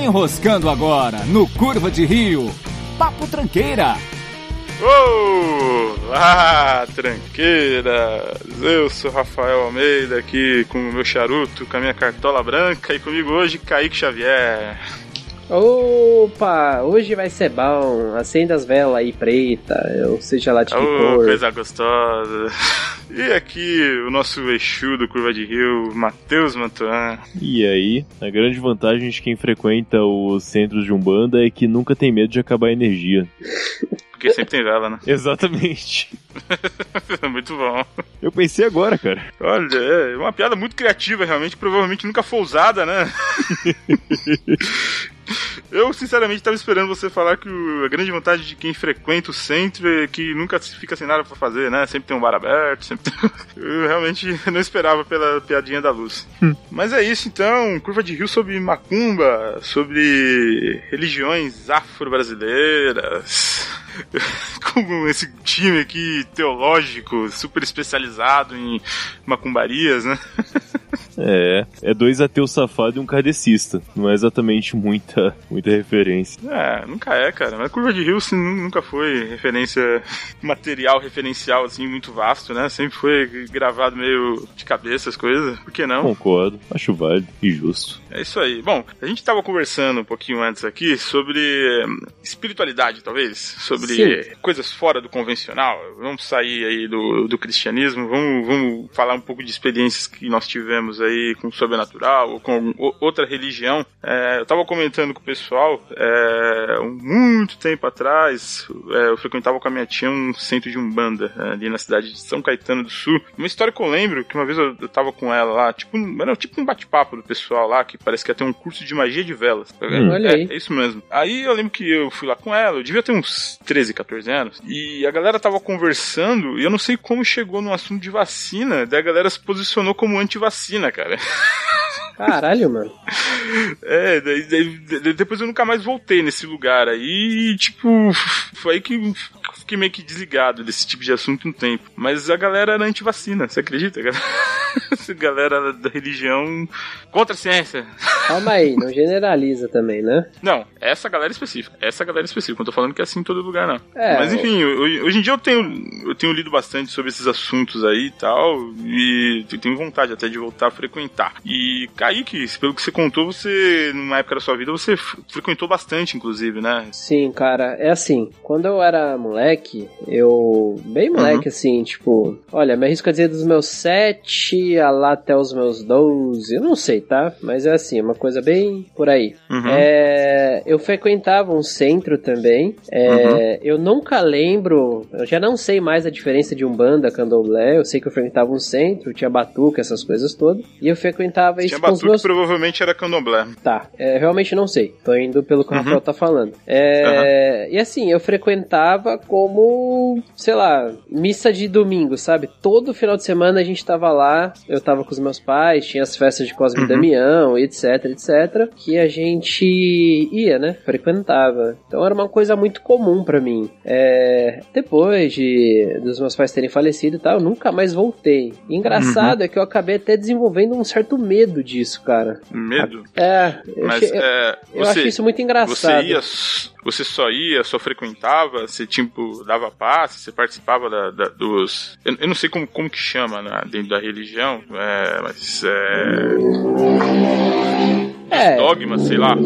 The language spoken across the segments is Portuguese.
Enroscando agora no Curva de Rio. Papo Tranqueira. Olá, tranqueiras! Eu sou Rafael Almeida aqui com o meu charuto, com a minha cartola branca e comigo hoje Kaique Xavier. Opa, hoje vai ser bom. Acenda as velas aí preta, ou seja lá de que Ô, cor. coisa gostosa. E aqui o nosso Exu do Curva de Rio, Matheus Mantuan. E aí, a grande vantagem de quem frequenta os centros de Umbanda é que nunca tem medo de acabar a energia. Porque sempre tem vela, né? Exatamente. Muito bom. Eu pensei agora, cara. Olha, é uma piada muito criativa, realmente, provavelmente nunca foi usada, né? Eu, sinceramente, estava esperando você falar que o- a grande vantagem de quem frequenta o centro é que nunca fica sem nada pra fazer, né? Sempre tem um bar aberto, sempre tem... Eu realmente não esperava pela piadinha da luz. Mas é isso, então. Curva de Rio sobre macumba, sobre religiões afro-brasileiras. Com esse time aqui teológico, super especializado em macumbarias, né? É, é dois ateus safados e um kardecista. Não é exatamente muita, muita referência. É, nunca é, cara. Mas Curva de Rio nu- nunca foi referência material, referencial, assim, muito vasto, né? Sempre foi gravado meio de cabeça as coisas. Por que não? Concordo, acho válido e justo. É isso aí. Bom, a gente tava conversando um pouquinho antes aqui sobre hum, espiritualidade, talvez. Sobre Sim. coisas fora do convencional. Vamos sair aí do, do cristianismo, vamos, vamos falar um pouco de experiências que nós tivemos aí com o sobrenatural ou com algum- outra religião. É, eu tava comentando com o pessoal, é, muito tempo atrás, é, eu frequentava com a minha tia um centro de Umbanda, é, ali na cidade de São Caetano do Sul. Uma história que eu lembro, que uma vez eu, eu tava com ela lá, tipo, era tipo um bate-papo do pessoal lá, que parece que ia ter um curso de magia de velas. Hum. Olha é, aí. é isso mesmo. Aí eu lembro que eu fui lá com ela, eu devia ter uns 13, 14 anos, e a galera tava conversando, e eu não sei como chegou no assunto de vacina, daí a galera se posicionou como anti-vacina, cara. Caralho, mano. É, daí, daí- depois eu nunca mais voltei nesse lugar aí, tipo, foi aí que eu fiquei meio que desligado desse tipo de assunto um tempo. Mas a galera era anti-vacina, você acredita, cara? Essa galera da religião contra a ciência. Calma aí, não generaliza também, né? Não, essa galera específica. Essa galera específica. Não tô falando que é assim em todo lugar, não. É, Mas enfim, ho- hoje em dia eu tenho, eu tenho lido bastante sobre esses assuntos aí e tal. E eu tenho vontade até de voltar a frequentar. E Kaique, pelo que você contou, você, numa época da sua vida, você frequentou bastante, inclusive, né? Sim, cara, é assim, quando eu era moleque, eu. Bem moleque, assim, tipo, olha, me arrisco a dizer dos meus 7 a lá até os meus 12, eu não sei, tá? Mas é assim, uma coisa bem por aí. Uhum. É, eu frequentava um centro também. é, Eu nunca lembro, eu já não sei mais a diferença de Umbanda, Candomblé. Eu sei que eu frequentava um centro, tinha batuca, essas coisas todas. E eu frequentava isso Tinha com batuque, meus provavelmente era candomblé. Tá, é, realmente não sei. Tô indo pelo que o Uhum. Rafael tá falando. É, E assim, eu frequentava como, sei lá, missa de domingo, sabe? Todo final de semana a gente tava lá, eu tava com os meus pais, tinha as festas de Cosme e Uhum. Damião, etc, etc, que a gente ia, né? Frequentava. Então era uma coisa muito comum pra mim. É, Depois de dos meus pais terem falecido e tal, eu nunca mais voltei. E engraçado é que eu acabei até desenvolvendo um certo medo disso, cara. Medo. É, eu, Mas achei- eu- é, eu você, acho isso muito você engraçado. ia, você só ia, só frequentava, você tipo dava passe, você participava da, da- dos, eu, eu não sei como, como que chama né, dentro da religião, é, mas é, É, dogmas, sei lá.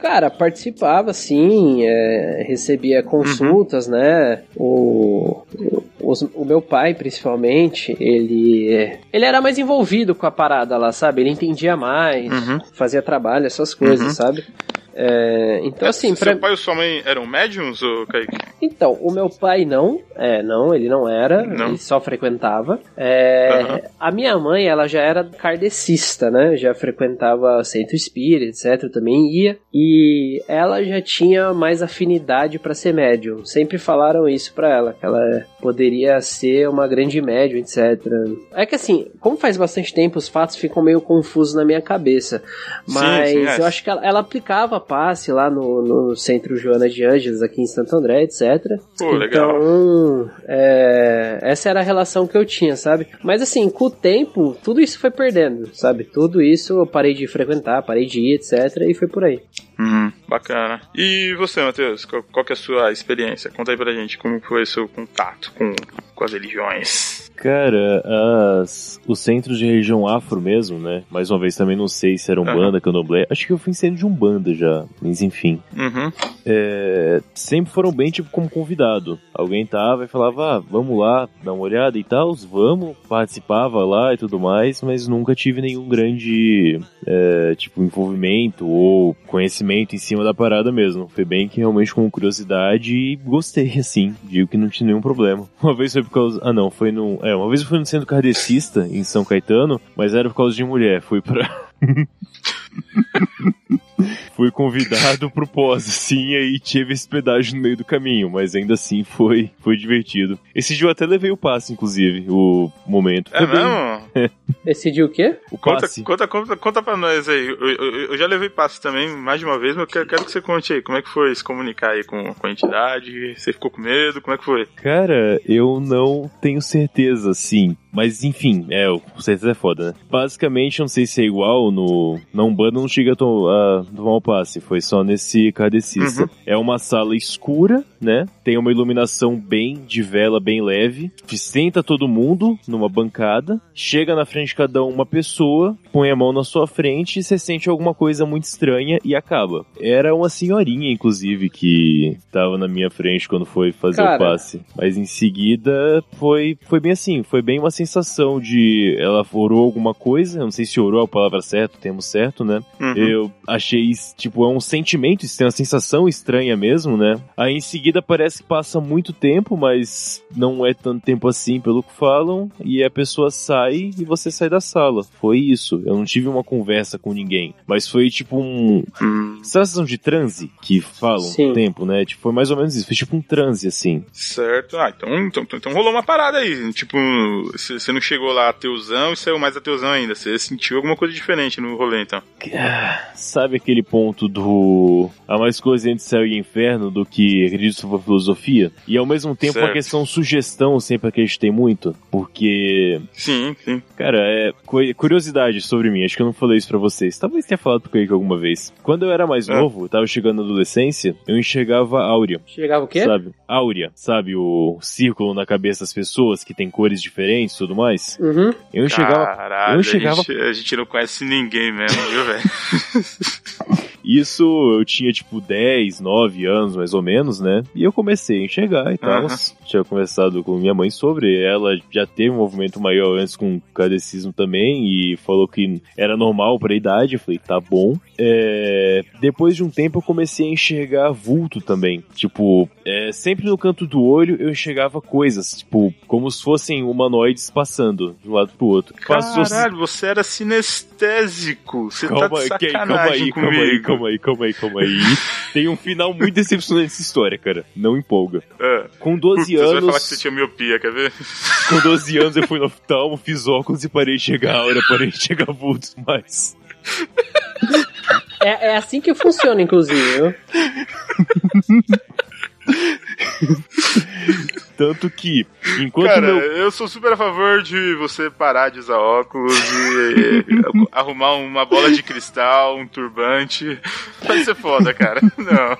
cara, participava sim, é, recebia consultas, né? O, o, os- o meu pai, principalmente, ele, ele era mais envolvido com a parada lá, sabe? Ele entendia mais, Uhum. fazia trabalho, essas coisas, Uhum. sabe? É, então, assim, Seu pra, pai ou sua mãe eram médiums, ou Kaique? Então, o meu pai não, é, não, ele não era, Não. ele só frequentava. É. A minha mãe, ela já era kardecista, né? Já frequentava centro espírita, etc. Também ia. E ela já tinha mais afinidade pra ser médium. Sempre falaram isso pra ela, que ela poderia ser uma grande médium, etc. É que assim, como faz bastante tempo, os fatos ficam meio confusos na minha cabeça. Sim, Mas sim, é. eu acho que ela, ela aplicava passe lá no, no Centro Joana de Ângeles, aqui em Santo André, etc. Pô, legal. Então, é, essa era a relação que eu tinha, sabe? Mas assim, com o tempo, tudo isso foi perdendo, sabe? Tudo isso eu parei de frequentar, parei de ir, etc. E foi por aí. Uhum, bacana. E você, Matheus, qual, qual que é a sua experiência? Conta aí pra gente como foi o seu contato com, com as religiões. Cara, as, os centros de religião afro mesmo, né? Mais uma vez, também não sei se era um Aham. banda, candomblé. Acho que eu fui em centro de Umbanda já, mas enfim. Uhum. É, sempre foram bem, tipo, como convidado. Alguém tava e falava, ah, vamos lá, dar uma olhada e tal, vamos. Participava lá e tudo mais, mas nunca tive nenhum grande, é, tipo, envolvimento ou conhecimento em cima da parada mesmo. Foi bem que realmente com curiosidade e gostei, assim. Digo que não tinha nenhum problema. Uma vez foi por causa. Ah, não, foi no. É, uma vez eu fui no centro kardecista em São Caetano, mas era por causa de mulher. Fui pra. Fui convidado pro pós, assim, aí tive esse pedágio no meio do caminho, mas ainda assim foi, foi divertido. Esse dia eu até levei o passe, inclusive, o momento. É bem- mesmo? Decidiu o quê? O Conta, passe. conta, conta, conta pra nós aí. Eu, eu- eu já levei passe também, mais de uma vez, mas eu quero, quero que você conte aí. Como é que foi se comunicar aí com, com a entidade? Você ficou com medo? Como é que foi? Cara, eu não tenho certeza, sim. Mas enfim, é, o certeza é foda, né? Basicamente, não sei se é igual no. Na Umbanda não chega a, to- a tomar o passe, foi só nesse kardecista. Uhum. É uma sala escura, né? Tem uma iluminação bem de vela, bem leve. Senta todo mundo numa bancada. Chega na frente de cada um uma pessoa, põe a mão na sua frente e você sente alguma coisa muito estranha e acaba. Era uma senhorinha, inclusive, que tava na minha frente quando foi fazer Cara. o passe. Mas em seguida foi, foi bem assim, foi bem uma sensação de ela orou alguma coisa, eu não sei se orou a palavra certa, o termo certo, né? Uhum. Eu achei, tipo, é um sentimento, isso tem uma sensação estranha mesmo, né? Aí em seguida parece que passa muito tempo, mas não é tanto tempo assim pelo que falam, e a pessoa sai e você sai da sala. Foi isso. Eu não tive uma conversa com ninguém, mas foi tipo um. Hum, Sensação de transe que falam Sim. tempo, né? Tipo, foi mais ou menos isso. Foi tipo um transe, assim. certo. Ah, então, então, então rolou uma parada aí. Tipo, você não chegou lá ateuzão e saiu mais ateuzão ainda. Você sentiu alguma coisa diferente no rolê, então. Sabe aquele ponto do. Há mais coisa entre céu e inferno do que acredito sobre a filosofia? E ao mesmo tempo Certo. uma questão sugestão, eu sempre acreditei muito. Porque, Sim, sim. cara, é cu- curiosidade sobre mim, acho que eu não falei isso pra vocês. Talvez tenha falado com ele alguma vez. Quando eu era mais É. novo, tava chegando na adolescência, eu enxergava áurea. Chegava o quê? Sabe? Áurea, sabe? O círculo na cabeça das pessoas que tem cores diferentes tudo mais. Uhum. Eu enxergava Caralho, eu chegava- a, gente, a gente não conhece ninguém mesmo, viu, velho? Isso eu tinha tipo 10, 9 anos mais ou menos, né? E eu comecei a enxergar e tal. Aham. Tinha conversado com minha mãe sobre. Ela já teve um movimento maior antes com o cadecismo também e falou que era normal pra idade. Eu falei, tá bom. É, Depois de um tempo eu comecei a enxergar vulto também. Tipo, é, sempre no canto do olho eu enxergava coisas, tipo, como se fossem humanoides passando de um lado pro outro. Caralho, você era sinestésico. Você tá Calma, de que- sacanagem calma aí, calma aí, comigo. Calma aí, calma aí, calma aí. Tem um final muito decepcionante essa história, cara. Não empolga. É. Com 12 Você vai anos, falar que você tinha miopia, quer ver? com 12 anos eu fui no oftalmo, fiz óculos e parei de chegar a hora, parei de chegar vultos mais. É, é assim que funciona, inclusive. Tanto que, enquanto Cara, meu. eu sou super a favor de você parar de usar óculos e, e, arrumar uma bola de cristal, um turbante. Vai ser foda, cara. Não.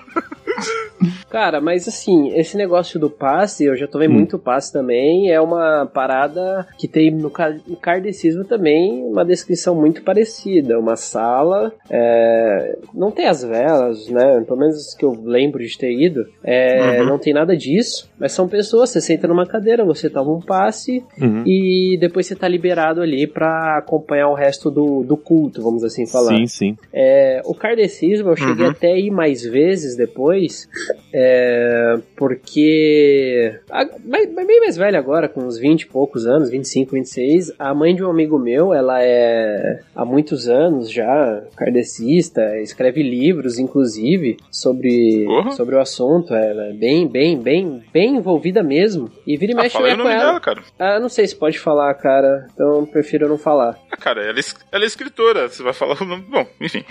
Cara, mas assim, esse negócio do passe, eu já tomei muito passe também, é uma parada que tem no ca- no kardecismo também uma descrição muito parecida. Uma sala, é, não tem as velas, né? Pelo menos que eu lembro de ter ido, é, Uhum. não tem nada disso, mas são pessoas, você senta numa cadeira, você toma um passe Uhum. e depois você tá liberado ali pra acompanhar o resto do, do culto, vamos assim falar. Sim, sim. É, o kardecismo eu cheguei Uhum. até a ir mais vezes depois, é, porque. a- bem mais velho agora, com uns 20 e poucos anos, 25, 26. A mãe de um amigo meu, ela é há muitos anos já kardecista, escreve livros, inclusive, sobre, Porra. sobre o assunto. Ela é bem, bem, bem, bem envolvida mesmo. E vira e Ah, mexe fala eu o ia com ela. dela, cara. Ah, não sei se pode falar, cara. Então prefiro não falar. Ah, cara, ela é, ela é escritora, você vai falar o nome. Bom, enfim.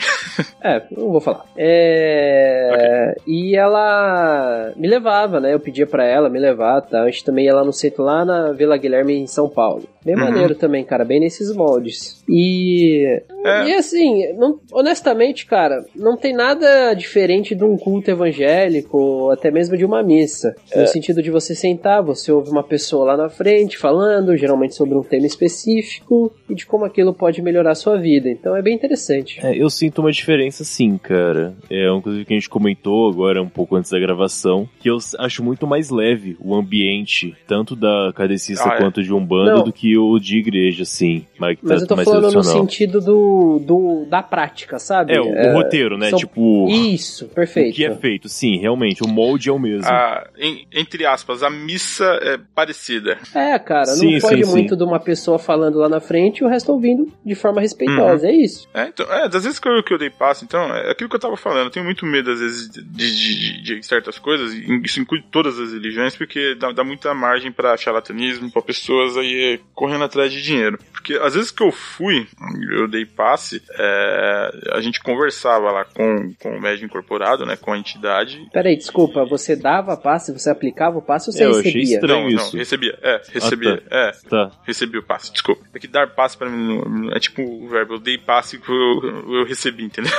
É, não vou falar. É... Okay. E ela me levava, né? Eu pedia pra ela me levar, tá? A gente também ia lá no centro, lá na Vila Guilherme, em São Paulo. Bem uhum. maneiro também, cara, bem nesses moldes. E. É. E assim, não, honestamente, cara, não tem nada diferente de um culto evangélico, ou até mesmo de uma missa. É. No sentido de você sentar, você ouve uma pessoa lá na frente falando, geralmente sobre um tema específico, e de como aquilo pode melhorar a sua vida. Então é bem interessante. É, eu sinto uma diferença sim, cara. É coisa que a gente comentou agora um pouco antes da gravação, que eu acho muito mais leve o ambiente, tanto da cadecista ah, é. quanto de Umbanda, não. do que o de igreja, sim. Mas, mas eu tô falando no sentido do, do, da prática, sabe? É, o, é, roteiro, né? São... Tipo. Isso, perfeito. O que é feito, sim, realmente. O molde é o mesmo. Ah, em, entre aspas, a missa é parecida. É, cara, sim, não pode sim, muito sim. de uma pessoa falando lá na frente e o resto ouvindo de forma respeitosa, uhum. é isso. É, então, é, das vezes que eu, que eu dei passo, então, é aquilo que eu tava falando, eu tenho muito medo, às vezes, de, de, de, de certas coisas, isso inclui todas as religiões, porque dá, dá muita margem para charlatanismo, para pessoas aí correndo atrás de dinheiro. Porque às vezes que eu fui, eu dei passe, é, a gente conversava lá com, com o médico incorporado, né, com a entidade. Peraí, desculpa, você dava passe, você aplicava o passe ou você eu recebia? Achei estranho não, isso. não, recebia, é, recebia, ah, tá. é, tá. recebia o passe, desculpa. É que dar passe pra mim é tipo o verbo, eu dei passe que eu, eu recebi, entendeu?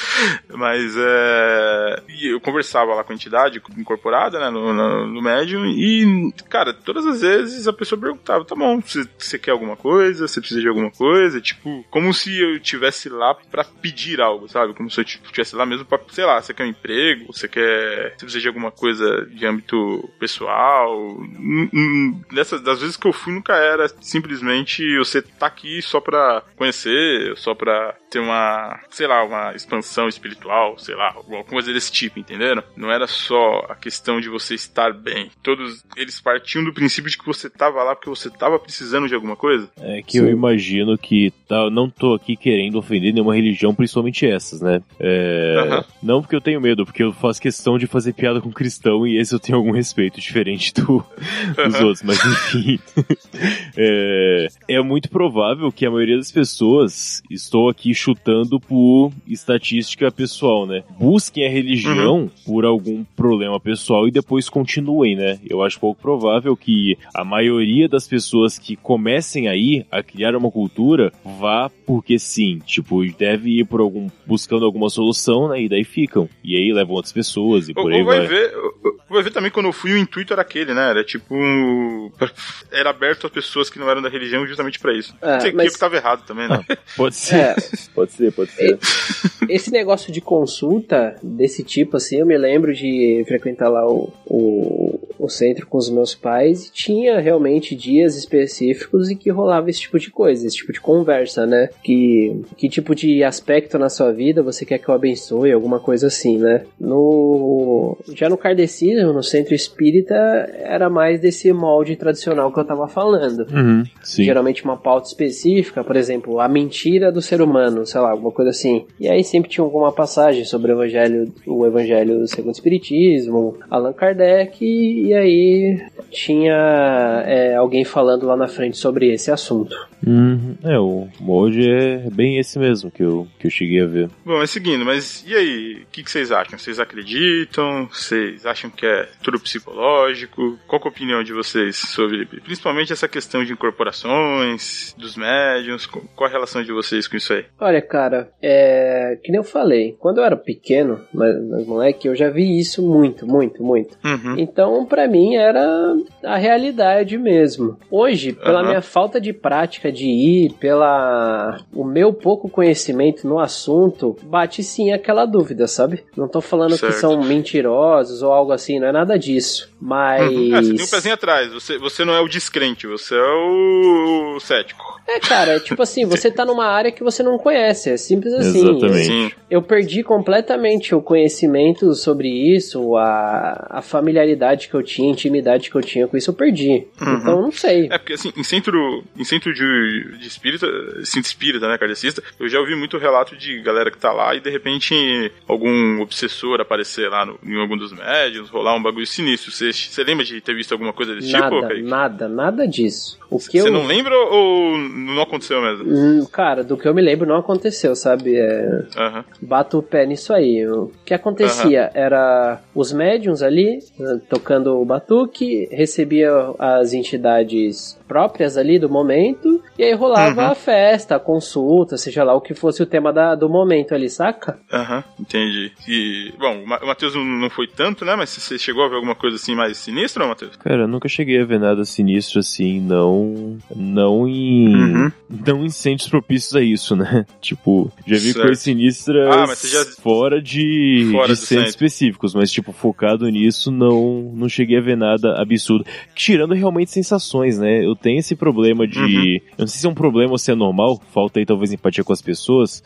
Mas é, eu conversava lá com a entidade incorporada, né, no, no, no médium, e, cara, todas as vezes a pessoa perguntava, tá bom, você, quer alguma coisa? Você precisa de alguma coisa? Tipo, como se eu tivesse lá para pedir algo, sabe? Como se eu estivesse lá mesmo pra, sei lá, você quer um emprego? Você quer. Você precisa de alguma coisa de âmbito pessoal? Nessas, das vezes que eu fui, nunca era simplesmente você tá aqui só pra conhecer, só pra ter uma, sei lá, uma expansão espiritual, sei lá, alguma coisa desse tipo, entenderam? Não era só a questão de você estar bem. Todos eles partiam do princípio de que você tava lá porque você tava precisando de alguma coisa. É que Sim. eu imagino que tá, não tô aqui querendo ofender nenhuma religião, principalmente essas, né? É, Não porque eu tenho medo, porque eu faço questão de fazer piada com cristão e esse eu tenho algum respeito diferente do, dos outros, mas enfim. é, é muito provável que a maioria das pessoas, estou aqui chutando por estatística pessoal, né? Busquem a religião uhum. Por algum problema pessoal e depois continuem, né? Eu acho pouco provável que a maioria das pessoas que comecem aí a criar uma cultura vá porque sim, tipo, deve ir por algum buscando alguma solução, né? E daí ficam. E aí levam outras pessoas e por ou, aí vai. vai. Ver, vai ver também quando eu fui, o intuito era aquele, né? Era tipo. Era aberto a pessoas que não eram da religião justamente para isso. É, Sei mas... que tava errado também, né? Pode ser. É. pode ser, pode ser. Esse negócio de consulta desse tipo, assim, eu me lembro de frequentar lá o, o, o centro com os meus pais e tinha realmente dias específicos e que rolava esse tipo de coisa, esse tipo de conversa, né? Que, que tipo de aspecto na sua vida você quer que eu abençoe, alguma coisa assim, né? No, já no kardecismo, no centro espírita, era mais desse molde tradicional que eu tava falando. Uhum, Geralmente uma pauta específica, por exemplo, a mentira do ser humano, sei lá, alguma coisa assim. E aí sempre tinha alguma passagem sobre o evangelho, o evangelho segundo o espiritismo, Allan Kardec, e aí tinha é, alguém falando lá na frente sobre esse assunto. Uhum. É, o molde é bem esse mesmo que eu, que eu cheguei a ver. Bom, mas seguindo, mas e aí? O que, que, vocês acham? Vocês acreditam? Vocês acham que é tudo psicológico? Qual é a opinião de vocês sobre, principalmente essa questão de incorporações, dos médiums? Qual a relação de vocês com isso aí? Olha, cara, é. Que nem eu falei, quando eu era pequeno, mas, mas moleque, eu já vi isso muito, muito, muito. Uhum. Então, para mim, era a realidade mesmo. Hoje, pela uhum. minha falta de prática de ir, pela o meu pouco conhecimento no assunto, bate sim aquela dúvida, sabe? Não tô falando certo. que são mentirosos ou algo assim, não é nada disso. Mas. Uhum. Ah, você tem um pezinho atrás, você, você não é o descrente, você é o cético. É, cara, é tipo assim, você tá numa área que você não conhece, é simples assim. Exatamente. Eu, eu perdi completamente o conhecimento sobre isso, a, a familiaridade que eu tinha, a intimidade que eu tinha com isso, eu perdi. Uhum. Então, eu não sei. É, porque assim, em centro, em centro de, de espírita, centro espírita, né, kardecista, eu já ouvi muito relato de galera que tá lá e de repente algum obsessor aparecer lá no, em algum dos médios, rolar um bagulho sinistro. Você lembra de ter visto alguma coisa desse nada, tipo? Nada, nada, nada disso. O que Você eu... não lembra ou não aconteceu mesmo? Hum, cara, do que eu me lembro não aconteceu, sabe? É... Aham. Bato o pé nisso aí. O que acontecia era os médiums ali eh, tocando o batuque, recebia as entidades próprias ali do momento, e aí rolava Uhum. a festa, a consulta, seja lá o que fosse o tema da, do momento ali, saca? Aham, entendi. E, bom, o Ma- o Matheus não- não foi tanto, né? Mas você chegou a ver alguma coisa assim mais sinistra, Matheus? Cara, eu nunca cheguei a ver nada sinistro assim, não. Não em. Uhum. Não em centros propícios a isso, né? Tipo, já vi Certo. coisas sinistras Ah, já- fora de, Fora de centros centro. específicos, mas, tipo, focado nisso, não, não cheguei a ver nada absurdo. Tirando realmente sensações, né? Eu tenho esse problema de. Uhum. Eu não sei se é um problema ou se é normal, falta aí talvez empatia com as pessoas,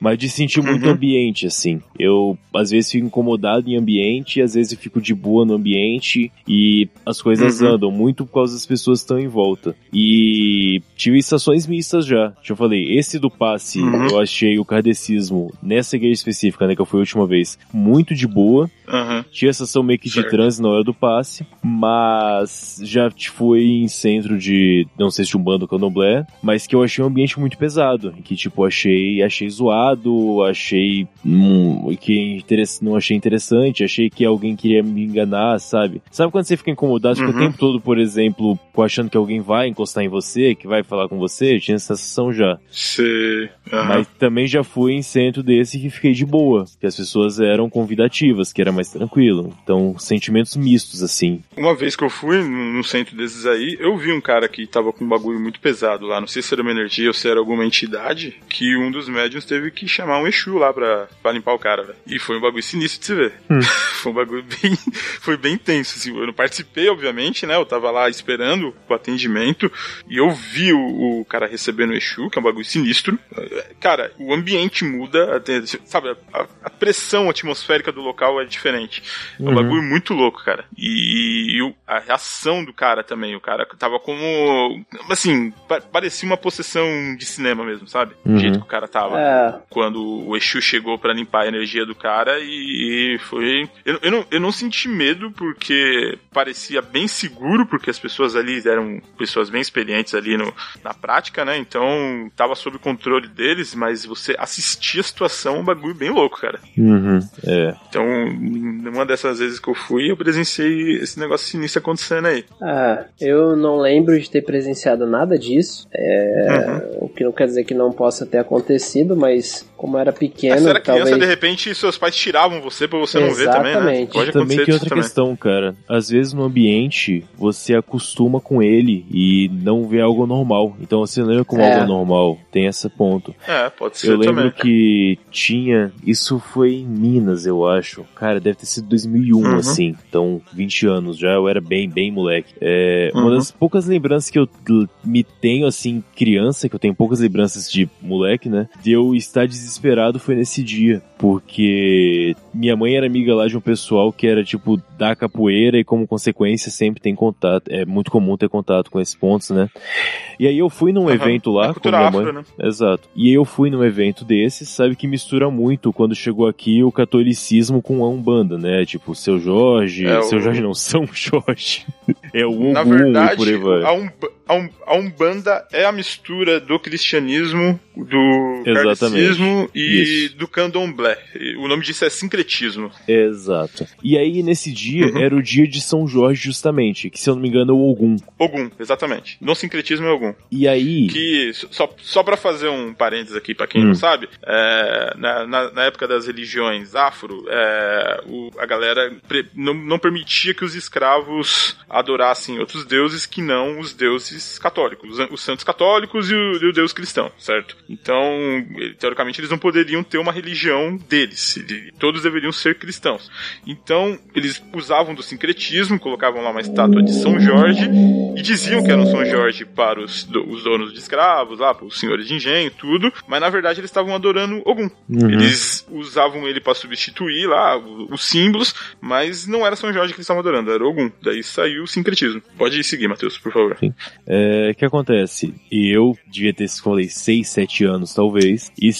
mas de sentir muito Uhum. ambiente, assim. Eu, às vezes, fico incomodado em ambiente, às vezes fico de boa no ambiente e as coisas Uhum. andam muito por causa das pessoas que estão em volta. E tive estações mistas já. Já falei, esse do passe, Uhum. eu achei o kardecismo, nessa igreja específica, né, que eu fui a última vez, muito de boa. Aham. Tinha estação meio que de Certo. trânsito na hora do passe, mas já fui em centro de, não sei se Umbanda ou Candomblé, mas que eu achei um ambiente muito pesado, que tipo, achei, achei zoado, achei hum, que não achei interessante, achei que alguém queria me enganar, sabe? Sabe quando você fica incomodado, fica o Uhum. tempo todo, por exemplo, achando que alguém vai encostar em você, que vai falar com você? Eu tinha essa sensação já. Você. Aham. Mas também já fui em centro desse que fiquei de boa, que as pessoas eram convidativas, que era mais tranquilo. Então, sentimentos mistos, assim. Uma vez que eu fui num centro desses aí, eu vi um cara que tava com um bagulho muito pesado lá. Não sei se era uma energia ou se era alguma entidade, que um dos médiums teve que chamar um Exu lá pra, pra limpar o cara, velho. E foi um bagulho sinistro de se ver. foi um bagulho bem. Foi bem tenso, assim. Eu não participei, obviamente, né? Eu tava lá esperando o atendimento e eu vi o, o cara recebendo o Exu, que é um bagulho sinistro. Cara, o ambiente muda, sabe? A, a pressão atmosférica do local é diferente. É um Uhum. bagulho muito louco, cara. E, o- a reação do cara também. O cara tava como. Assim, pa- parecia uma possessão de cinema mesmo, sabe? O Uhum. jeito que o cara tava. É, Quando o Exu chegou pra limpar a energia do cara e foi. Eu, eu, não, eu não senti medo porque parecia bem seguro, porque as pessoas ali eram pessoas bem experientes ali no, na prática, né? Então tava sob controle deles, mas você assistia a situação, é um bagulho bem louco, cara. Uhum. É. Então, numa dessas vezes que eu fui, eu presenciei esse negócio sinistro acontecendo aí. ah, eu não lembro de ter presenciado nada disso. É, Uhum. O que não quer dizer que não possa ter acontecido, mas como era Mas pequeno, você era criança, talvez. de repente, seus pais tiravam você pra você não ver também, né? Exatamente. Pode Também acontecer tem isso outra também. questão, cara. Às vezes no ambiente você acostuma com ele e não vê algo normal. Então você lembra como É. algo normal. Tem esse ponto. É, pode ser Eu lembro também. que tinha. Isso foi em Minas, eu acho. Cara, deve ter sido 2001, Uhum. assim. Então, 20 anos já. Eu era bem, bem moleque. É, Uhum. Uma das poucas lembranças que eu me tenho, assim, criança, que eu tenho poucas lembranças de moleque, né? De eu estar desesperado foi nesse dia. Porque minha mãe era amiga lá de um pessoal que era, tipo, da capoeira e, como consequência, sempre tem contato. É muito comum ter contato com esses pontos, né? E aí eu fui num Aham. evento lá É com minha afro, mãe. né? Exato. E eu fui num evento desses, sabe que mistura muito quando chegou aqui o catolicismo com a Umbanda, né? Tipo, seu Jorge, É, seu o- Jorge não, São Jorge. É o Ogum Na e por aí verdade, vai. a, um, a, um, a Umbanda é a mistura do cristianismo, do kardecismo e Isso. do candomblé. O nome disso é sincretismo. Exato. E aí, nesse dia, Uhum. era o dia de São Jorge, justamente, que se eu não me engano é o Ogum. Ogum, exatamente. No sincretismo é Ogum. E aí... Que, só, só para fazer um parênteses aqui, pra quem Hum. não sabe, é, na, na, na época das religiões afro, é, o- a galera pre- não, não permitia que os escravos adorassem outros deuses que não os deuses católicos, os, os santos católicos e o, e o deus cristão, certo? Então, teoricamente, eles não poderiam ter uma religião deles, ele- todos deveriam ser cristãos. Então, eles usavam do sincretismo, colocavam lá uma estátua de São Jorge e diziam que eram São Jorge para os, do- os donos de escravos, lá, para os senhores de engenho, tudo, mas na verdade eles estavam adorando Ogum. Uhum. Eles usavam ele para substituir lá os símbolos, mas não era São Jorge que eles estavam adorando, era Ogum. Daí saiu o sincretismo. Pode seguir, Matheus, por favor. É, o que acontece? Eu devia ter, falei, 6, 7 anos, talvez. E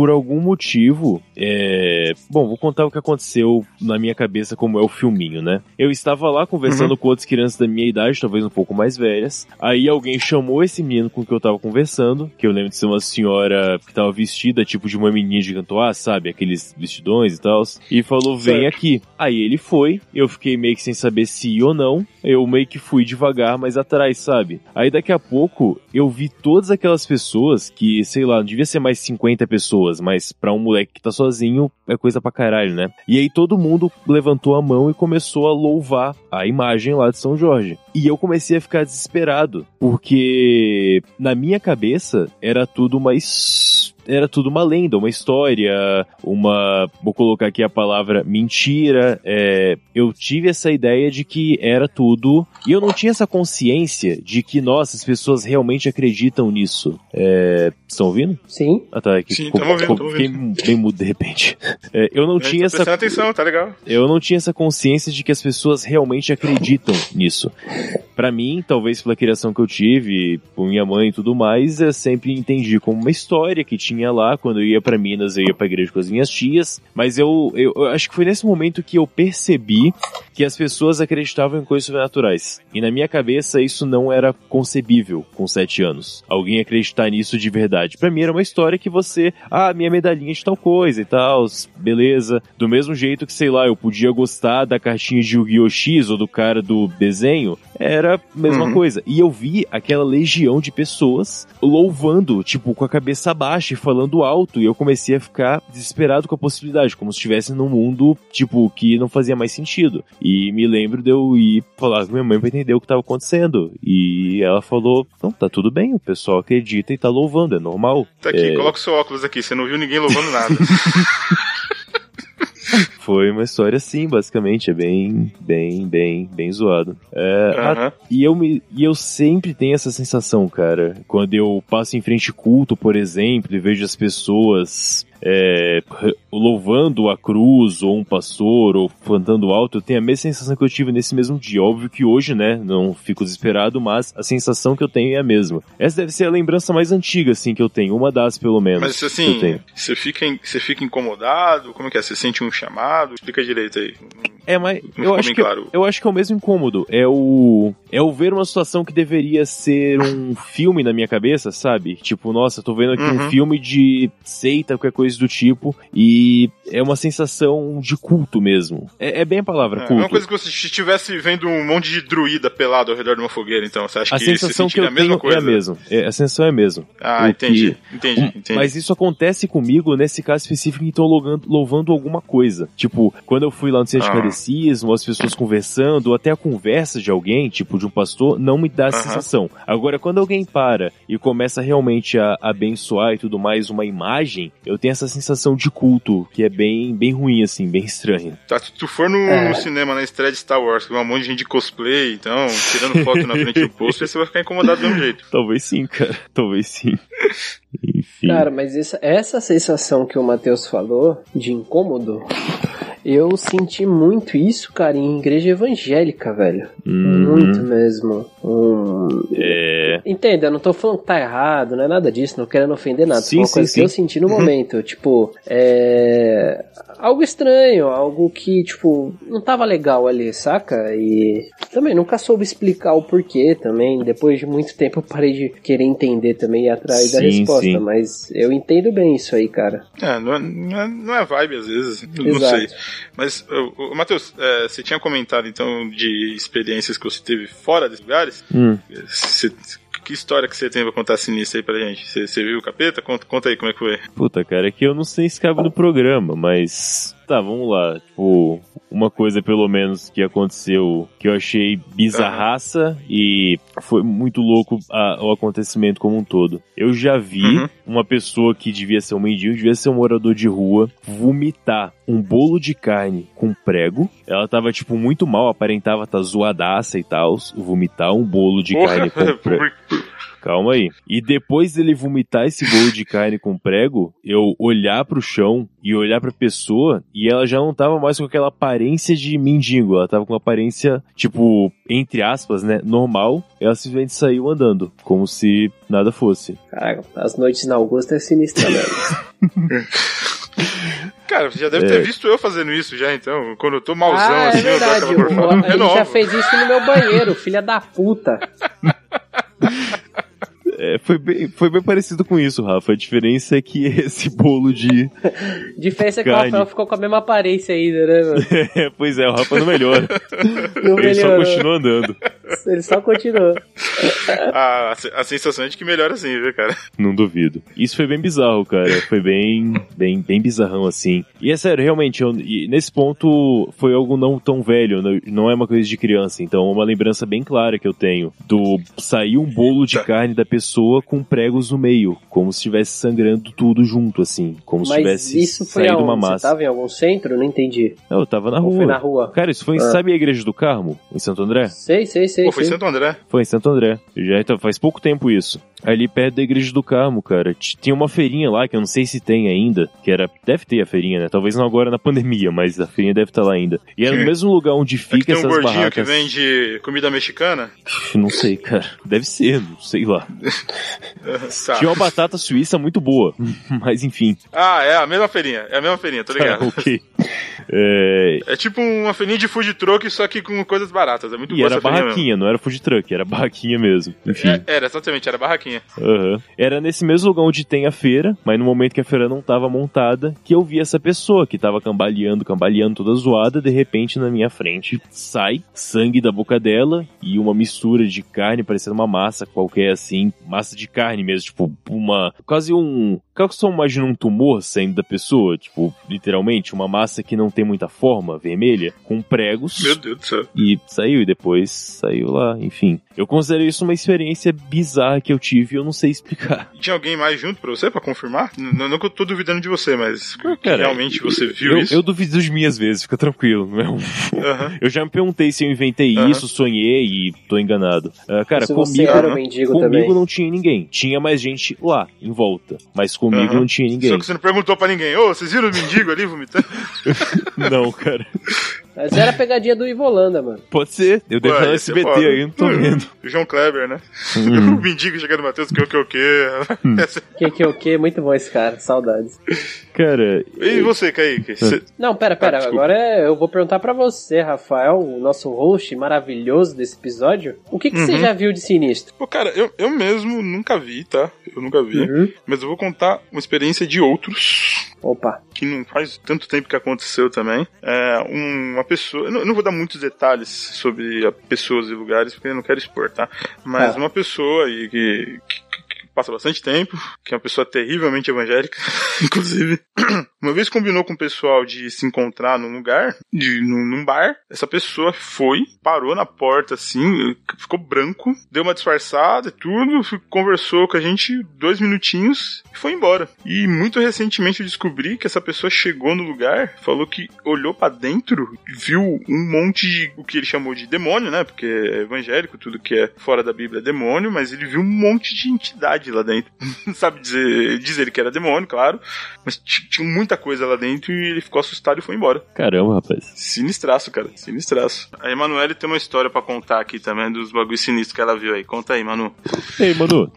por algum motivo, é... bom, vou contar o que aconteceu na minha cabeça, como é o filminho, né? Eu estava lá conversando uhum. com outras crianças da minha idade, talvez um pouco mais velhas. Aí alguém chamou esse menino com que eu tava conversando, que eu lembro de ser uma senhora que tava vestida tipo de uma menina de cantoar, sabe? Aqueles vestidões e tal. E falou: vem certo. aqui. Aí ele foi, eu fiquei meio que sem saber se ia ou não. Eu meio que fui devagar, mas atrás, sabe? Aí daqui a pouco eu vi todas aquelas pessoas que, sei lá, não devia ser mais 50 pessoas, mas para um moleque que tá sozinho é coisa pra caralho, né? E aí todo mundo levantou a mão e começou a louvar a imagem lá de São Jorge. E eu comecei a ficar desesperado, porque na minha cabeça era tudo mais era tudo uma lenda, uma história, uma. Vou colocar aqui a palavra mentira. É, eu tive essa ideia de que era tudo. E eu não tinha essa consciência de que, nossa, as pessoas realmente acreditam nisso. É, estão ouvindo? Sim. Ah, tá. Aqui, Sim, ficou, ouvindo, ficou, fiquei bem mudo de repente. É, eu não tinha essa. atenção, tá legal. Eu não tinha essa consciência de que as pessoas realmente acreditam nisso. Para mim, talvez pela criação que eu tive, com minha mãe e tudo mais, eu sempre entendi como uma história que tinha lá, quando eu ia para Minas, eu ia pra igreja com as minhas tias, mas eu, eu, eu, acho que foi nesse momento que eu percebi que as pessoas acreditavam em coisas sobrenaturais. E na minha cabeça isso não era concebível com sete anos. Alguém acreditar nisso de verdade. Para mim era uma história que você, ah, minha medalhinha de tal coisa e tal, beleza. Do mesmo jeito que, sei lá, eu podia gostar da cartinha de Yu-Gi-Oh! X ou do cara do desenho, era a mesma uhum. coisa. E eu vi aquela legião de pessoas louvando, tipo, com a cabeça baixa e falando alto. E eu comecei a ficar desesperado com a possibilidade, como se estivesse num mundo, tipo, que não fazia mais sentido. E me lembro de eu ir falar com minha mãe pra entender o que estava acontecendo. E ela falou: Não, tá tudo bem, o pessoal acredita e tá louvando, é normal. Tá aqui, é... coloca o seu óculos aqui, você não viu ninguém louvando nada. Foi uma história assim, basicamente. É bem, bem, bem, bem zoado. É, uhum. a, e, eu me, e eu sempre tenho essa sensação, cara. Quando eu passo em frente culto, por exemplo, e vejo as pessoas é, louvando a cruz, ou um pastor, ou cantando alto, eu tenho a mesma sensação que eu tive nesse mesmo dia. Óbvio que hoje, né, não fico desesperado, mas a sensação que eu tenho é a mesma. Essa deve ser a lembrança mais antiga, assim, que eu tenho, uma das pelo menos. Mas assim, você fica, você fica incomodado? Como é que é? Você sente um chamado? Explica direito aí. É, mas eu acho, que, claro. eu acho que é o mesmo incômodo. É o. É o ver uma situação que deveria ser um filme na minha cabeça, sabe? Tipo, nossa, tô vendo aqui uhum. um filme de seita, qualquer coisa do tipo, e é uma sensação de culto mesmo. É, é bem a palavra, é, culto. É uma coisa que você estivesse vendo um monte de druida pelado ao redor de uma fogueira, então. Você acha a que sensação que eu a mesma tenho coisa? é a mesma. É, a sensação é a mesma. Ah, entendi, que, entendi, entendi. Mas isso acontece comigo nesse caso específico que louvando, louvando alguma coisa. Tipo, quando eu fui lá no centro ah. de catecismo, as pessoas conversando, ou até a conversa de alguém, tipo de um pastor, não me dá essa uh -huh. sensação. Agora, quando alguém para e começa realmente a abençoar e tudo mais uma imagem, eu tenho essa sensação de culto, que é bem, bem ruim, assim, bem estranha. Tá, se tu for no, é. no cinema, na estreia de Star Wars, com um monte de gente de cosplay, então, tirando foto na frente do posto, você vai ficar incomodado do mesmo jeito. Talvez sim, cara. Talvez sim. Enfim. Cara, mas essa, essa sensação que o Matheus falou, de incômodo, eu senti muito isso, cara, em igreja evangélica, velho. Uhum. Muito mesmo. Um... É. Entenda, eu não tô falando que tá errado, não é nada disso, não querendo ofender nada. Sim, uma sim, coisa sim. que eu senti no momento. Tipo, é. Algo estranho, algo que, tipo, não tava legal ali, saca? E também nunca soube explicar o porquê também. Depois de muito tempo eu parei de querer entender também e ir atrás sim, da resposta. Sim. Mas eu entendo bem isso aí, cara. É, não é, não é, não é vibe às vezes. Exato. Não sei. Mas, o, Matheus, é, você tinha comentado então de experiências que você teve fora desses lugares? Hum. Você, que história que você tem pra contar sinistra aí pra gente? Você, você viu o capeta? Conta, conta aí como é que foi. Puta, cara, é que eu não sei se cabe no programa, mas tá, vamos lá. Tipo, uma coisa pelo menos que aconteceu que eu achei bizarraça uhum. e foi muito louco a, o acontecimento como um todo. Eu já vi uhum. uma pessoa que devia ser um mendigo, devia ser um morador de rua, vomitar um bolo de carne com prego. Ela tava, tipo, muito mal, aparentava tá zoadaça e tal. Vomitar um bolo de Porra, carne com prego. Calma aí. E depois dele vomitar esse bolo de carne com prego, eu olhar pro chão e olhar pra pessoa e ela já não tava mais com aquela aparência de mendigo, ela tava com uma aparência, tipo, entre aspas, né, normal. Ela simplesmente saiu andando, como se nada fosse. Caraca, as noites na Augusta é sinistra mesmo. Cara, você já deve ter É. visto eu fazendo isso já, então. Quando eu tô malzão ah, é assim, eu dou verdade. aquela O- gorfada. a gente já fez isso no meu banheiro, filha da puta. É, foi, bem, foi bem parecido com isso, Rafa. A diferença é que esse bolo de. Diferença é que o. Rafael ficou com a mesma aparência ainda, né, mano? É, pois é, o Rafa não melhora. Não Ele só melhorou. continua andando. Ele só continuou. A, a sensação é de que melhora assim, viu, cara? Não duvido. Isso foi bem bizarro, cara. Foi bem, bem, bem bizarrão assim. E é sério, realmente, eu- e nesse ponto foi algo não tão velho, não- não é uma coisa de criança. Então, é uma lembrança bem clara que eu tenho do sair um bolo de carne da pessoa com pregos no meio, como se estivesse sangrando tudo junto, assim, como se Mas tivesse isso foi saído aonde? uma Você massa. tava em algum centro? Não entendi. Não, eu tava na Ou rua. foi na rua? Cara, isso foi em, Ah. sabe a igreja do Carmo, em Santo André? Sei, sei, sei. Pô, foi sei. Santo André. Foi em Santo André. Já então, faz pouco tempo isso. Ali perto da igreja do Carmo, cara. Tinha uma feirinha lá que eu não sei se tem ainda, que era deve ter a feirinha, né? Talvez não agora na pandemia, mas a feirinha deve estar lá ainda. E era no mesmo lugar onde É fica tem um essas gordinho barracas. que vende comida mexicana. Não sei, cara. Deve ser, não sei lá. Tá. Tinha uma batata suíça muito boa, mas enfim. Ah, é a mesma feirinha. É a mesma feirinha, tô Tá, ligado. ok. É, É tipo uma feirinha de food truck, só que com coisas baratas. É muito e boa era barraquinha, não era food truck, era barraquinha mesmo. Enfim. É, era, exatamente, era barraquinha. Aham. Era nesse mesmo lugar onde tem a feira, mas no momento que a feira não tava montada, que eu vi essa pessoa que tava cambaleando, cambaleando toda zoada, de repente na minha frente sai sangue da boca dela e uma mistura de carne, parecendo uma massa qualquer assim, massa de carne mesmo, tipo uma. quase um. Qual que você imagina um tumor saindo da pessoa? Tipo, literalmente, uma massa que não tem muita forma, vermelha, com pregos. Meu Deus do céu. E saiu, e depois saiu lá, enfim. Eu considero isso uma experiência bizarra que eu tive e eu não sei explicar. Tinha alguém mais junto pra você, pra confirmar? N- Não que eu tô duvidando de você, mas Cara, realmente você viu eu, isso? Eu duvido das minhas vezes, fica tranquilo. Não é um- Aham. Eu já me perguntei se eu inventei isso, sonhei e tô enganado. Ah, cara, Se você comigo, era um mendigo comigo também. não tinha ninguém. Tinha mais gente lá, em volta. Mas comigo não tinha ninguém. Só que você não perguntou pra ninguém. Ô, vocês viram o mendigo ali vomitando? Não, cara. Mas era a pegadinha do Ivolanda, mano. Pode ser. Eu devo no esse é SBT aí, não tô vendo. O João Kleber, né? Hum. o mendigo chegando Matheus, que o que o que. Que que o que? Muito bom esse cara, saudades. Cara, E você, Kaique? Cê- Não, pera, pera. Ah, agora é- eu vou perguntar pra você, Rafael, o nosso host maravilhoso desse episódio. O que, que você Uhum. já viu de sinistro? Pô, cara, eu, eu mesmo nunca vi, tá? Eu nunca vi. Uhum. Mas eu vou contar uma experiência de outros. Opa. que não faz tanto tempo que aconteceu também. É uma pessoa. Eu não, vou dar muitos detalhes sobre pessoas e lugares, porque eu não quero expor, tá? Mas Tá. uma pessoa aí que- que passa bastante tempo, que é uma pessoa terrivelmente evangélica, inclusive. Uma vez combinou com o pessoal de se encontrar num lugar, de, num, num bar. Essa pessoa foi, parou na porta assim, ficou branco, deu uma disfarçada e tudo, conversou com a gente dois minutinhos e foi embora. E muito recentemente eu descobri que essa pessoa chegou no lugar, falou que olhou pra dentro, viu um monte de o que ele chamou de demônio, né? Porque é evangélico, tudo que é fora da Bíblia é demônio, mas ele viu um monte de entidade lá dentro. Sabe dizer, diz ele que era demônio, claro, mas tinha muita coisa lá dentro e ele ficou assustado e foi embora. caramba, rapaz. Sinistraço, cara, sinistraço. A Emanuele tem uma história pra contar aqui também dos bagulhos sinistros que ela viu aí. Conta aí, Manu. Ei, Manu,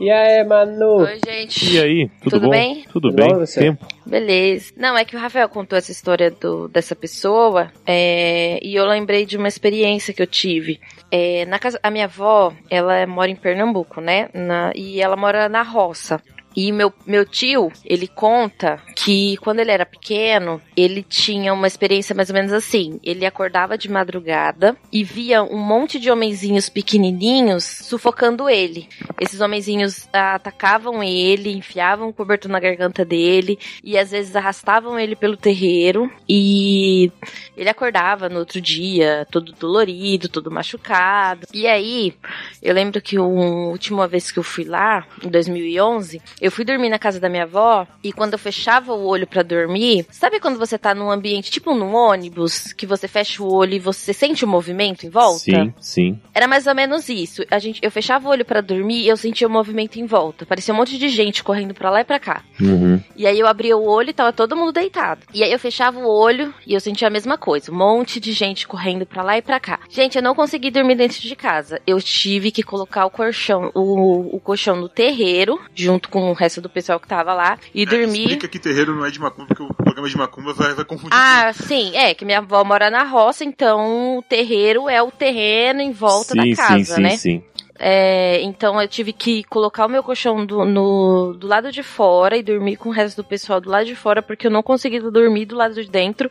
E aí, Manu? Oi, gente. e aí? Tudo, Tudo bom? bem? Tudo Tudo bem? bom, você? Tempo? Beleza. Não, é que o Rafael contou essa história do, dessa pessoa é, e eu lembrei de uma experiência que eu tive. É, na casa, a minha avó, ela mora em Pernambuco, né? Na- e ela mora na roça. E meu, meu tio, ele conta que quando ele era pequeno, ele tinha uma experiência mais ou menos assim. Ele acordava de madrugada e via um monte de homenzinhos pequenininhos sufocando ele. Esses homenzinhos ah, atacavam ele, enfiavam o cobertor na garganta dele e às vezes arrastavam ele pelo terreiro e ele acordava no outro dia todo dolorido, todo machucado. E aí, eu lembro que a última vez que eu fui lá, em 2011, eu fui dormir na casa da minha avó e quando eu fechava o olho para dormir, sabe quando você tá num ambiente tipo num ônibus, que você fecha o olho e você sente o movimento em volta? Sim, sim. Era mais ou menos isso. A gente, eu fechava o olho para dormir e eu sentia o movimento em volta. Parecia um monte de gente correndo para lá e para cá. Uhum. E aí eu abria o olho e tava todo mundo deitado. E aí eu fechava o olho e eu sentia a mesma coisa. Um monte de gente correndo para lá e para cá. Gente, eu não consegui dormir dentro de casa. Eu tive que colocar o colchão, o, o colchão no terreiro, junto com o resto do pessoal que tava lá, e É, dormir. Explica que terreiro não é de macumba, porque o programa de macumba vai, vai confundir Ah, sim, é, que minha avó mora na roça, então o terreiro é o terreno em volta sim, da casa, sim, sim, né? sim. É, então eu tive que colocar o meu colchão do, no, do lado de fora e dormir com o resto do pessoal do lado de fora, porque eu não conseguia dormir do lado de dentro,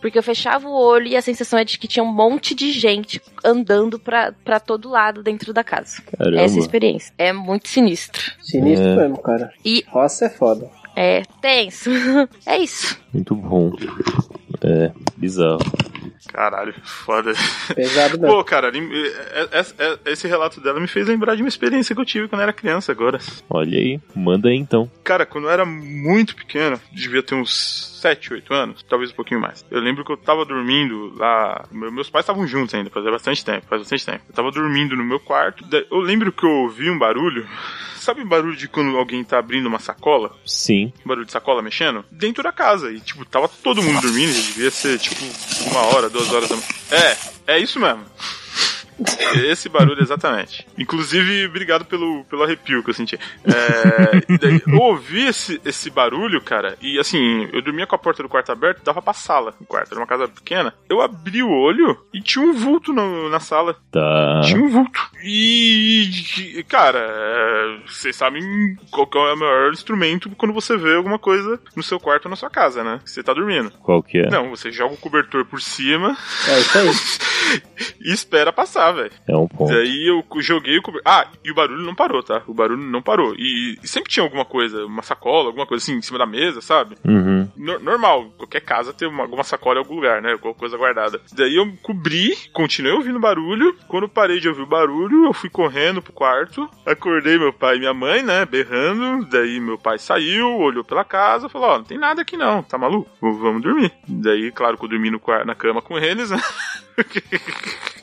porque eu fechava o olho e a sensação é de que tinha um monte de gente andando pra, pra todo lado dentro da casa. Caramba. Essa é experiência. É muito sinistro. Sinistro É. mesmo, cara. E- Roça é foda. É tenso. é isso. Muito bom. É, bizarro. Caralho, foda. Pesado mesmo. Pô, cara, é- é- é- esse relato dela me fez lembrar de uma experiência que eu tive quando era criança agora. Olha aí, manda aí então. Cara, quando eu era muito pequeno, devia ter uns 7, 8 anos, talvez um pouquinho mais. Eu lembro que eu tava dormindo lá. meu- Meus pais estavam juntos ainda, fazia bastante tempo, faz bastante tempo. Eu tava dormindo no meu quarto. Eu lembro que eu ouvi um barulho. Sabe o barulho de quando alguém tá abrindo uma sacola? Sim. Um barulho de sacola mexendo? Dentro da casa. E, tipo, tava todo mundo dormindo, já devia ser, tipo, uma hora, duas horas da manhã. É, é isso mesmo. Esse barulho, exatamente. Inclusive, obrigado pelo, pelo arrepio que eu senti. É, e daí, eu ouvi esse, esse barulho, cara, e assim, eu dormia com a porta do quarto aberta, dava pra sala no quarto, era uma casa pequena. Eu abri o olho e tinha um vulto no- na sala. Tá. Tinha um vulto. E, e, cara, é, vocês sabem qual que é o maior instrumento quando você vê alguma coisa no seu quarto ou na sua casa, né? Você tá dormindo. Qual que é? Não, você joga o cobertor por cima É isso aí. e espera passar, velho. É um ponto. Daí eu joguei o cobertor. Ah, e o barulho não parou, tá? O barulho não parou. E, e sempre tinha alguma coisa, uma sacola, alguma coisa assim em cima da mesa, sabe? Uhum. No- normal, qualquer casa tem uma, alguma sacola em algum lugar, né? Alguma coisa guardada. Daí eu cobri, continuei ouvindo barulho. Quando parei de ouvir o barulho, eu fui correndo pro quarto. Acordei meu pai e minha mãe, né? Berrando. Daí meu pai saiu, olhou pela casa, falou: Ó, não tem nada aqui não, tá maluco? Vamos dormir. Daí, claro que eu dormi no na cama com eles, né?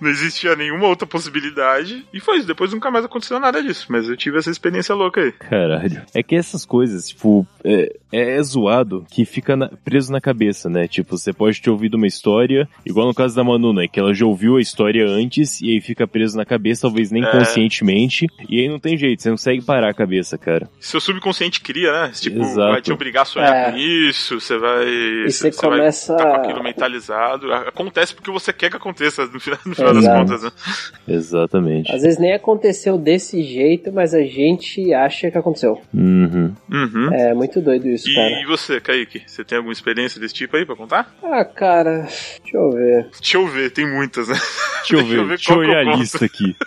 Não existia nenhuma outra possibilidade. E foi isso. Depois nunca mais aconteceu nada disso. Mas eu tive essa experiência louca aí. Caralho. É que essas coisas, tipo, é, é zoado que fica na- preso na cabeça, né? Tipo, você pode ter ouvido uma história, igual no caso da Manu, né? Que ela já ouviu a história antes e aí fica preso na cabeça, talvez nem É. conscientemente. E aí não tem jeito, você não consegue parar a cabeça, cara. Seu subconsciente cria, né? Tipo, Exato. vai te obrigar a sonhar É. com isso, você vai. E você vai começa- tá com aquilo mentalizado. Acontece porque você quer que aconteça no final, no final das contas, né? Exatamente. Às vezes nem aconteceu desse jeito, mas a gente acha que aconteceu. Uhum. Uhum. É muito doido isso, E, cara. e você, Kaique? Você tem alguma experiência desse tipo aí pra contar? Ah, cara, deixa eu ver. Deixa eu ver, tem muitas, né? Deixa eu ver, deixa eu qual que eu olhar a lista aqui.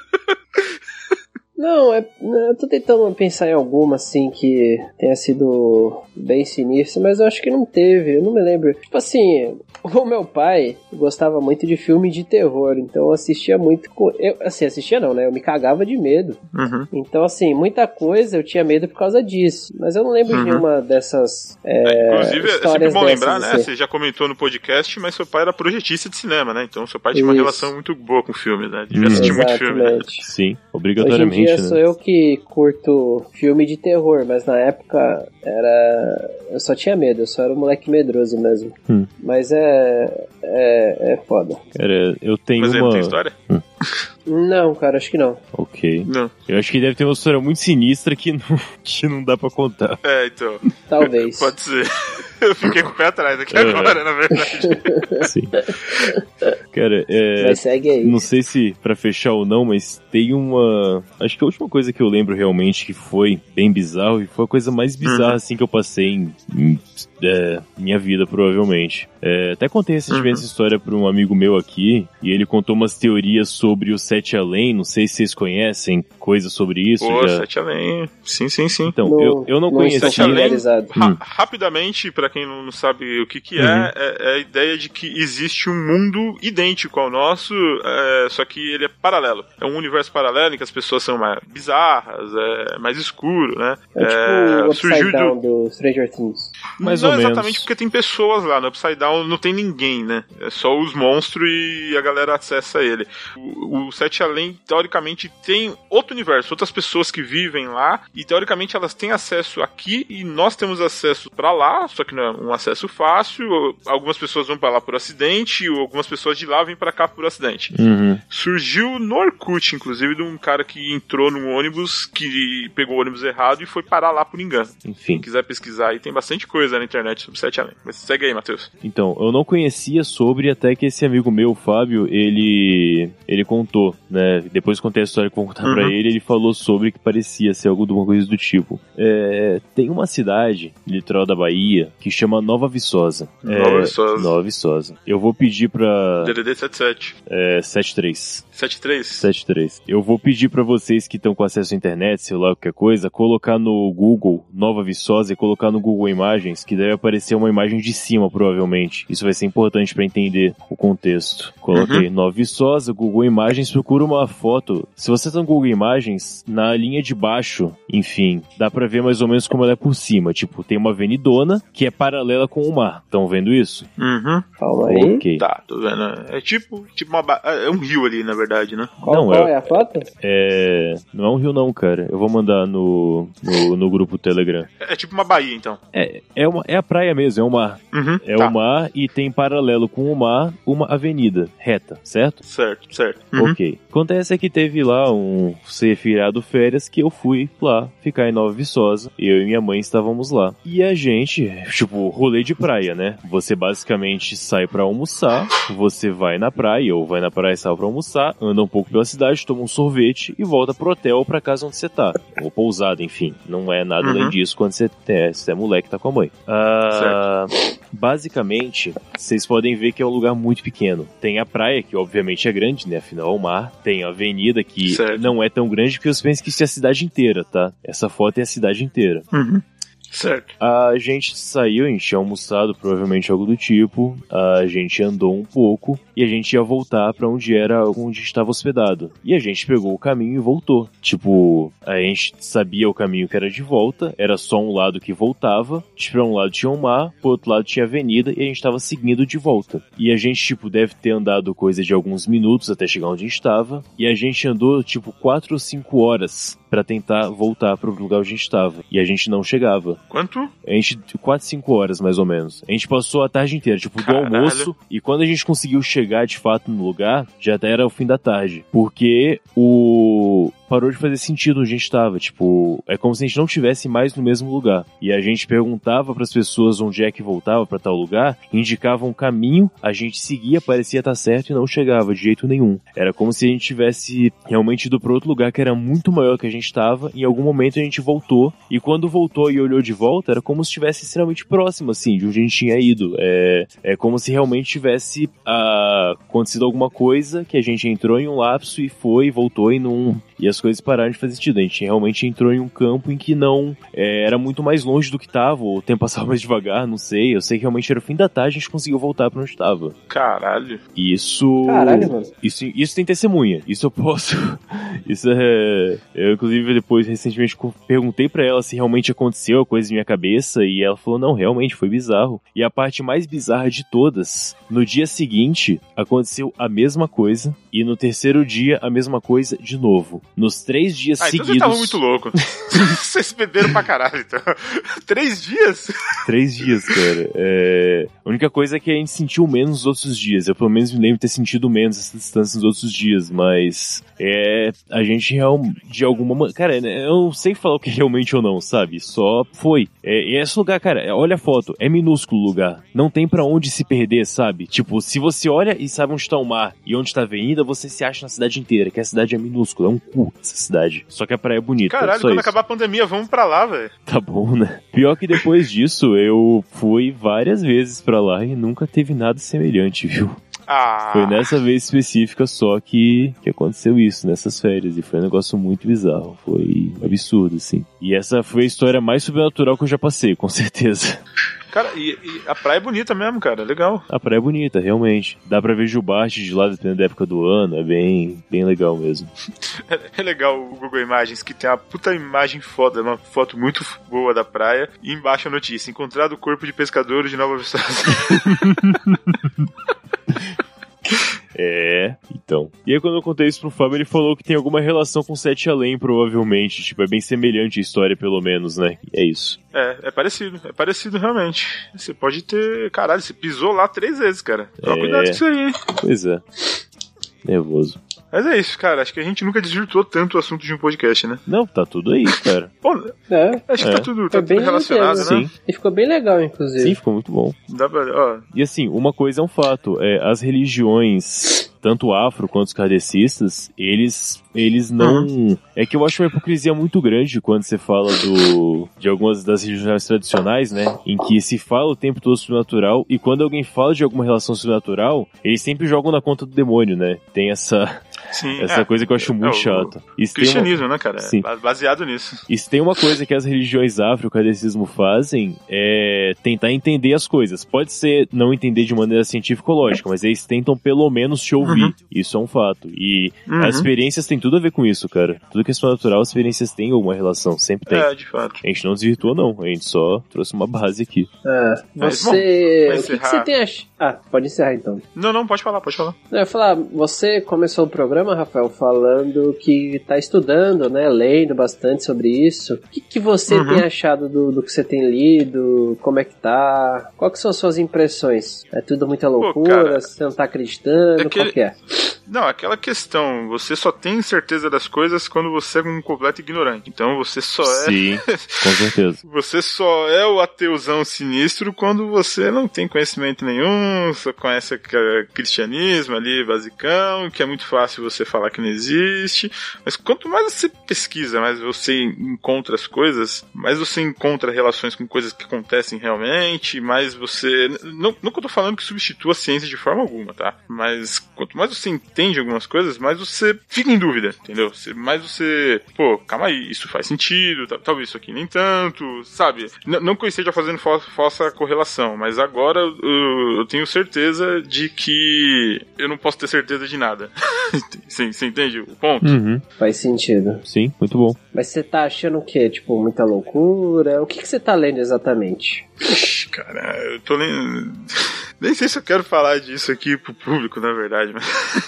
Não, é, eu tô tentando pensar em alguma assim que tenha sido bem sinistra, mas eu acho que não teve, eu não me lembro. Tipo assim, o meu pai gostava muito de filme de terror, então eu assistia muito. com- Eu, assim, assistia não, né? Eu me cagava de medo. Uhum. Então, assim, muita coisa eu tinha medo por causa disso. Mas eu não lembro Uhum. de nenhuma dessas. É, Inclusive, é sempre bom dessas, lembrar, né? assim. Você já comentou no podcast, mas seu pai era projetista de cinema, né? Então seu pai tinha uma Isso. relação muito boa com filmes, né? Devia assistir muito filme, né? Exatamente. Sim, obrigatoriamente, dia né? sou eu que curto filme de terror, mas na época era. Eu só tinha medo, eu só era um moleque medroso mesmo. Hum. Mas é. É, é foda. Cara, eu tenho Mas uma. tem história? Não, cara, acho que não. Ok. Não. Eu acho que deve ter uma história muito sinistra que não, que não dá pra contar. É, então. Talvez. Pode ser. Eu fiquei com o pé atrás aqui Uhum. agora, na verdade. Sim. Cara, é. Mas segue aí. Não sei se pra fechar ou não, mas tem uma. Acho que a última coisa que eu lembro realmente que foi bem bizarro e foi a coisa mais bizarra Uhum. assim que eu passei em, em é, minha vida, provavelmente. É, até contei recentemente Uhum. essa história pra um amigo meu aqui, e ele contou umas teorias sobre o Sete Além, não sei se vocês conhecem coisas sobre isso. Pô, já. Sete Além. Sim, sim, sim. Então, eu, eu não estou Sete Além. Ra- Hum. Rapidamente, pra quem não sabe o que, que Uhum. é, é, é a ideia de que existe um mundo idêntico ao nosso, é, só que ele é paralelo. É um universo paralelo em que as pessoas são mais bizarras, é mais escuro, né? É tipo o surgiu Upside do- Down do Stranger Things. Mais não ou menos. exatamente porque tem pessoas lá, no Upside Down não tem ninguém, né? É só os monstros e a galera acessa ele. O, o Sete Além, teoricamente, tem outro universo, outras pessoas que vivem lá, e teoricamente elas têm acesso aqui e nós temos acesso pra lá, só que não é um acesso fácil. Algumas pessoas vão pra lá por acidente, ou algumas pessoas de lá vêm pra cá por acidente. Uhum. Surgiu no Orkut, inclusive, de um cara que entrou num ônibus, que pegou o ônibus errado e foi parar lá por engano. Enfim. Quem quiser pesquisar aí, tem bastante coisa na internet sobre Sete Além. Mas segue aí, Matheus. Então, eu não conhecia sobre até que esse amigo meu, o Fábio, ele ele contou, né? Depois que contei a história que eu vou contar pra Uhum. ele, ele falou sobre que parecia ser alguma coisa do tipo. É, tem uma cidade, litoral da Bahia, que chama Nova Viçosa. Nova É, Viçosa. Nova Viçosa. Eu vou pedir pra DDD 77. é, 73. 73? 73. Eu vou pedir pra vocês que estão com acesso à internet, celular, qualquer coisa, colocar no Google Nova Viçosa e colocar no Google Imagens, que deve aparecer uma imagem de cima, provavelmente. Isso vai ser importante pra entender o contexto. Coloquei Nova Viçosa, Google Imagens, procura uma foto. Se você tá no Google Imagens, na linha de baixo, enfim, dá pra ver mais ou menos como ela é por cima. Tipo, tem uma avenidona que é paralela com o mar. Estão vendo isso? Uhum. Calma aí. Ok. Tá, tô vendo. É tipo, tipo uma ba- é um rio ali, na verdade, né? Qual, Não, qual é- é a foto? É. Não é um rio, não, cara. Eu vou mandar no, no, no grupo Telegram. É, é tipo uma baía, então. É, é, uma, é a praia mesmo, é o mar. Uhum. É tá. o mar e tem paralelo com o mar uma avenida reta, certo? Certo, certo. Uhum. Ok. Acontece é que teve lá um ser feriado férias que eu fui lá ficar em Nova Viçosa. Eu e minha mãe estávamos lá. E a gente, tipo, rolê de praia, né? Você basicamente sai pra almoçar, você vai na praia, ou vai na praia e sai pra almoçar, anda um pouco pela cidade, toma um sorvete e volta pro hotel ou pra casa onde você tá. Ou pousada, enfim. Não é nada Uhum. além disso quando você é, você é moleque tá com a mãe. Ah, basicamente, vocês podem ver que é um lugar muito pequeno. Tem a praia, que obviamente é grande, né? Afinal é o mar. Tem a avenida, que Certo. não é tão grande, porque você pensa que isso é a cidade inteira, tá? Essa foto é a cidade inteira. Uhum. Certo. A gente saiu, a gente tinha almoçado, provavelmente algo do tipo. A gente andou um pouco e a gente ia voltar pra onde era onde estava hospedado. E a gente pegou o caminho e voltou. Tipo, a gente sabia o caminho que era de volta, era só um lado que voltava. Tipo, pra um lado tinha o mar, pro outro lado tinha avenida e a gente tava seguindo de volta. E a gente, tipo, deve ter andado coisa de alguns minutos até chegar onde a gente estava. E a gente andou, tipo, quatro ou cinco horas pra tentar voltar pro lugar onde a gente estava. E a gente não chegava. Quanto? A gente, 4, 5 horas mais ou menos. A gente passou a tarde inteira, tipo, do Caralho. almoço. E quando a gente conseguiu chegar de fato no lugar, já até era o fim da tarde. Porque o. Parou de fazer sentido onde a gente tava. Tipo, é como se a gente não tivesse mais no mesmo lugar. E a gente perguntava pras pessoas onde é que voltava pra tal lugar, indicavam um caminho, a gente seguia, parecia estar certo e não chegava de jeito nenhum. Era como se a gente tivesse realmente ido pra outro lugar que era muito maior que a gente tava. Em algum momento a gente voltou. E quando voltou e olhou de volta, era como se estivesse extremamente próximo, assim, de onde a gente tinha ido. É, é como se realmente tivesse ah, acontecido alguma coisa que a gente entrou em um lapso e foi, voltou e não. E as coisas pararam de fazer sentido. A gente realmente entrou em um campo em que não. é, era muito mais longe do que tava, ou o tempo passava mais devagar, não sei. Eu sei que realmente era o fim da tarde e a gente conseguiu voltar pra onde tava. Caralho. Isso. Caralho, mano. Isso, isso tem testemunha. Isso eu posso. Isso é. Eu, inclusive, depois, recentemente, perguntei pra ela se realmente aconteceu a coisa em minha cabeça. E ela falou: não, realmente foi bizarro. E a parte mais bizarra de todas: no dia seguinte, aconteceu a mesma coisa. E no terceiro dia, a mesma coisa de novo. Nos três dias Ah, então seguidos. vocês estavam muito loucos. vocês beberam pra caralho, então. Três dias? Três dias, cara. É... A única coisa é que a gente sentiu menos nos outros dias. Eu pelo menos me lembro de ter sentido menos essa distância nos outros dias, mas é. A gente de alguma maneira. Cara, né, eu não sei falar o que é realmente ou não, sabe? Só foi. É, e esse lugar, cara, é, olha a foto, é minúsculo o lugar. Não tem pra onde se perder, sabe? Tipo, se você olha e sabe onde tá o mar e onde tá a avenida, você se acha na cidade inteira, que a cidade é minúscula, é um cu essa cidade. Só que a praia é bonita. Caralho, quando isso. acabar a pandemia, vamos pra lá, velho. Tá bom, né? Pior que depois disso, eu fui várias vezes pra lá e nunca teve nada semelhante, viu? Ah. Foi nessa vez específica só que, que aconteceu isso, nessas férias. E foi um negócio muito bizarro. Foi absurdo, assim. E essa foi a história mais sobrenatural que eu já passei, com certeza. Cara, e, e a praia é bonita mesmo, cara. Legal. A praia é bonita, realmente. Dá pra ver Jubarte de lá, dependendo da época do ano. É bem, bem legal mesmo. É, é legal o Google Imagens, que tem uma puta imagem foda, uma foto muito boa da praia. E embaixo a notícia: encontrado o corpo de pescador de Nova Viçosa. É, então. E aí quando eu contei isso pro Fábio, ele falou que tem alguma relação com Sete Além, provavelmente. Tipo, é bem semelhante a história, pelo menos, né? E é isso. É, é parecido, é parecido realmente. Você pode ter. Caralho, você pisou lá três vezes, cara. Toma É. cuidado com isso aí, hein? Pois é. Nervoso. Mas é isso, cara. Acho que a gente nunca desvirtuou tanto o assunto de um podcast, né? Não, tá tudo aí, cara. Bom, É, acho que É. tá tudo, tá bem tudo relacionado, inteiro, né? Sim. E ficou bem legal, inclusive. Sim, ficou muito bom. Dá pra, ó, E assim, uma coisa é um fato, é, as religiões, tanto afro quanto os kardecistas, eles, eles não... É que eu acho uma hipocrisia muito grande quando você fala do, de algumas das religiões tradicionais, né, em que se fala o tempo todo sobrenatural, e quando alguém fala de alguma relação sobrenatural, eles sempre jogam na conta do demônio, né? Tem essa, sim. essa é, coisa que eu acho muito o- chato. Isso tem uma- Cristianismo, né, cara? Sim. Ba- Baseado nisso. e se tem uma coisa que as religiões afro, o kardecismo fazem, é tentar entender as coisas. Pode ser não entender de maneira científica ou lógica, mas eles tentam pelo menos te ouvir. Uhum. Isso é um fato. E Uhum. as experiências têm tudo a ver com isso, cara. Tudo que é sobrenatural, as experiências têm alguma relação, sempre tem. É, de fato. A gente não desvirtuou, não. A gente só trouxe uma base aqui. Ah, Mas, você. bom, o que, que você tem ach... Ah, pode encerrar então. Não, não, pode falar, pode falar. Eu ia falar, você começou o programa, Rafael, falando que tá estudando, né? Lendo bastante sobre isso. O que, que você Uhum. tem achado do, do que você tem lido? Como é que tá? Qual que são as suas impressões? É tudo muita loucura? cara, você não tá acreditando? que Qual que é? Não, aquela questão, você só tem certeza das coisas quando você é um completo ignorante. Então você só é. Sim, com certeza. Você só é o ateuzão sinistro quando você não tem conhecimento nenhum, só conhece o cristianismo ali, basicão, que é muito fácil você falar que não existe. Mas quanto mais você pesquisa, mais você encontra as coisas, mais você encontra relações com coisas que acontecem realmente, mais você. Não, não que eu tô falando que substitua a ciência de forma alguma, tá? Mas quanto mais você entende algumas coisas, mais você fica em dúvida, entendeu? Você- Mais você. Pô, calma aí, isso faz sentido, tal- talvez isso aqui nem tanto, sabe? N- não que eu esteja fazendo fal- falsa correlação, mas agora eu, eu tenho certeza de que eu não posso ter certeza de nada. Você você entende o ponto? Uhum. Faz sentido. Sim, muito bom. Mas você tá achando o quê? Tipo, muita loucura? O que, que você tá lendo exatamente? Cara, eu tô lendo. Nem sei se eu quero falar disso aqui pro público, na verdade, mas.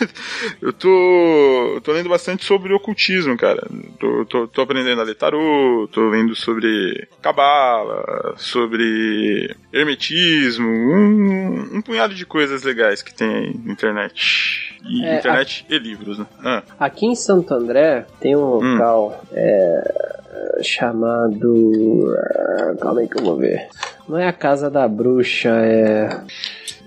eu tô. Eu tô lendo bastante sobre ocultismo, cara. Tô, tô, tô aprendendo a ler tarô, tô lendo sobre cabala, sobre hermetismo, um, um punhado de coisas legais que tem aí na internet. E É, internet e livros, né? Ah, Aqui em Santo André tem um local é, chamado. ah, Calma aí que eu vou ver. Não é a Casa da Bruxa, é.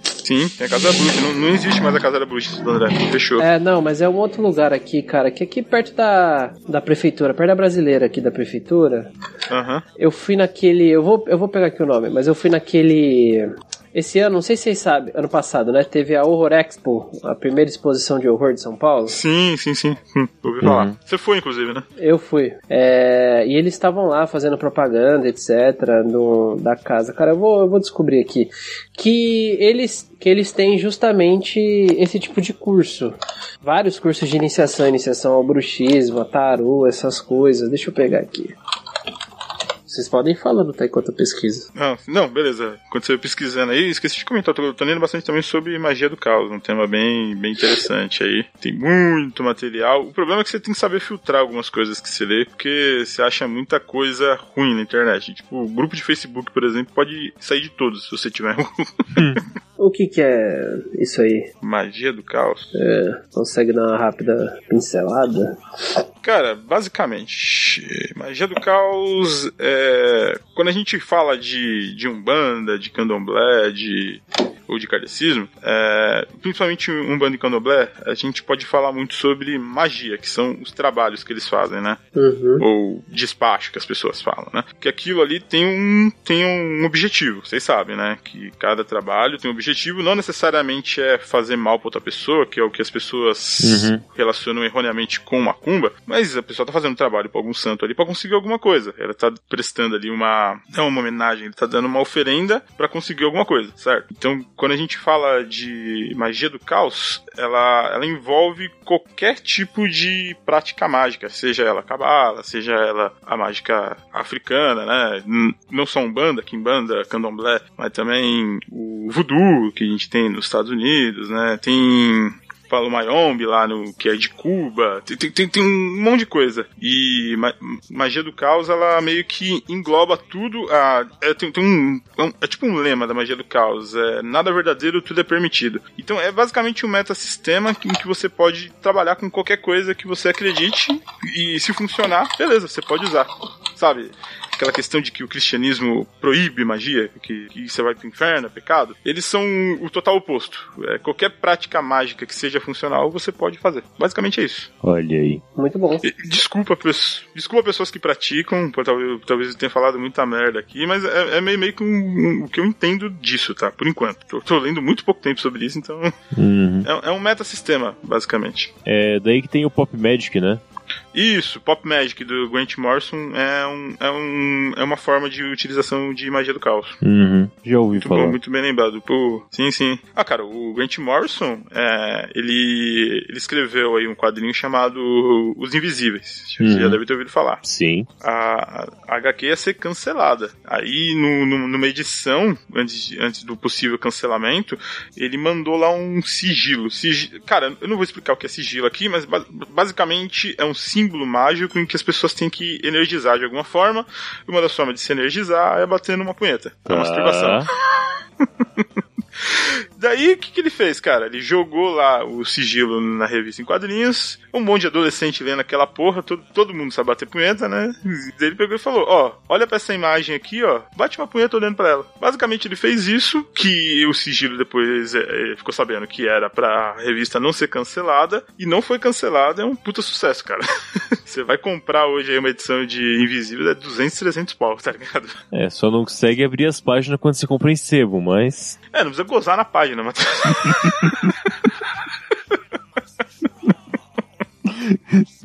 sim, tem a Casa da Bruxa. Não, não existe mais a Casa da Bruxa, André. Fechou. É, não, mas é um outro lugar aqui, cara, que é aqui perto da, da prefeitura, perto da brasileira aqui da prefeitura. Aham. Eu fui naquele. Eu vou, eu vou pegar aqui o nome, mas eu fui naquele. Esse ano, não sei se vocês sabem, ano passado, né? Teve a Horror Expo, a primeira exposição de horror de São Paulo. Sim, sim, sim. Hum, ouvi falar. Uhum. Você foi, inclusive, né? Eu fui. É, e eles estavam lá fazendo propaganda, etc., no, da casa. Cara, eu vou, eu vou descobrir aqui. Que eles, que eles têm justamente esse tipo de curso. Vários cursos de iniciação, iniciação ao bruxismo, a tarô, essas coisas. Deixa eu pegar aqui. Vocês podem ir falando, tá? Enquanto eu pesquiso. Não, não, beleza. Quando você pesquisando aí, esqueci de comentar, tô, tô lendo bastante também sobre magia do caos, um tema bem, bem interessante aí. Tem muito material. O problema é que você tem que saber filtrar algumas coisas que você lê, porque você acha muita coisa ruim na internet. Tipo, o grupo de Facebook, por exemplo, pode sair de todos se você tiver O que que é isso aí? magia do caos. É, consegue dar uma rápida pincelada? Cara, basicamente, magia do caos é. Quando a gente fala de, de Umbanda, de Candomblé, de ou de kardecismo, é, principalmente um bando de candomblé, a gente pode falar muito sobre magia, que são os trabalhos que eles fazem, né? Uhum. Ou despacho que as pessoas falam, né? Que aquilo ali tem um, tem um objetivo, vocês sabem, né? Que cada trabalho tem um objetivo, não necessariamente é fazer mal pra outra pessoa, que é o que as pessoas Uhum. relacionam erroneamente com macumba, mas a pessoa tá fazendo trabalho pra algum santo ali pra conseguir alguma coisa. Ela tá prestando ali uma, não uma homenagem, ele tá dando uma oferenda pra conseguir alguma coisa, certo? Então, quando a gente fala de magia do caos, ela, ela envolve qualquer tipo de prática mágica, seja ela cabala, seja ela a mágica africana, né? Não só umbanda, quimbanda, candomblé, mas também o voodoo que a gente tem nos Estados Unidos, né? Tem Palo Mayombe lá no que é de Cuba, tem, tem, tem, tem um monte de coisa. E ma- magia do caos, ela meio que engloba tudo. A, é, tem, tem é um- é tipo um lema da magia do caos: é nada verdadeiro, tudo é permitido. Então é basicamente um metasistema em que você pode trabalhar com qualquer coisa que você acredite e se funcionar, beleza, você pode usar. Sabe? Aquela questão de que o cristianismo proíbe magia, que, que você vai pro inferno, é pecado, eles são o total oposto. É, qualquer prática mágica que seja funcional, você pode fazer. Basicamente é isso. Olha aí. Muito bom. Desculpa, desculpa pessoas que praticam, talvez, talvez eu tenha falado muita merda aqui, mas é, é meio, meio que um- um- o que eu entendo disso, tá? Por enquanto. Tô, tô lendo muito pouco tempo sobre isso, então Uhum. é, é um metasistema, basicamente. É daí que tem o Pop Magic, né? Isso, Pop Magic do Grant Morrison é, um, é, um, é uma forma de utilização de magia do caos. Uhum. Já ouvi Muito falar. bom, muito bem lembrado. Pô, sim, sim. Ah, cara, o Grant Morrison, é, ele, ele escreveu aí um quadrinho chamado Os Invisíveis. Você Uhum. já deve ter ouvido falar. Sim. A, a HQ ia ser cancelada. Aí, no, no- numa edição, antes, antes do possível cancelamento, ele mandou lá um sigilo. Sigi- Cara, eu não vou explicar o que é sigilo aqui, mas ba- basicamente é um símbolo mágico em que as pessoas têm que energizar de alguma forma. E uma das formas de se energizar é batendo uma punheta. É uma masturbação. Daí, o que, que ele fez, cara? Ele jogou lá o sigilo na revista em quadrinhos, um monte de adolescente lendo aquela porra, todo, todo mundo sabe bater punheta, né? Daí ele pegou e falou, ó, olha pra essa imagem aqui, ó, bate uma punheta olhando pra ela. Basicamente ele fez isso, que o sigilo depois é, é, ficou sabendo que era pra revista não ser cancelada, e não foi cancelada, é um puta sucesso, cara. Você vai comprar hoje aí uma edição de Invisível, é 200, 300 pau, tá ligado? É, só não consegue abrir as páginas quando você compra em sebo, mas. É, não precisa gozar na página, Matheus.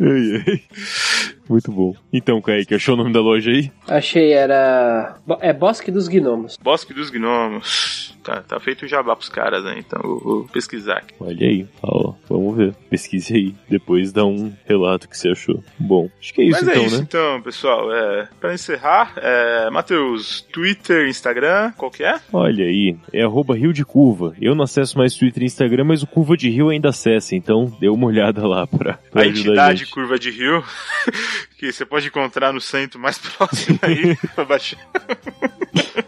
Ai, ai. Muito bom. Então, Kaique, achou o nome da loja aí? Achei, era. É Bosque dos Gnomos. Bosque dos Gnomos. Tá, tá feito o jabá pros caras, né? Então eu vou pesquisar aqui. Olha aí. Ó, vamos ver. Pesquise aí. Depois dá um relato que você achou. Bom, acho que é isso Mas então, é isso né? então, pessoal. É, pra encerrar, é, Matheus, Twitter, Instagram, qual que é? Olha aí, é arroba Rio de Curva. Eu não acesso mais Twitter e Instagram, mas o Curva de Rio ainda acessa, então dê uma olhada lá pra, pra a ajudar entidade gente. Curva de Rio, que você pode encontrar no centro mais próximo aí pra baixar.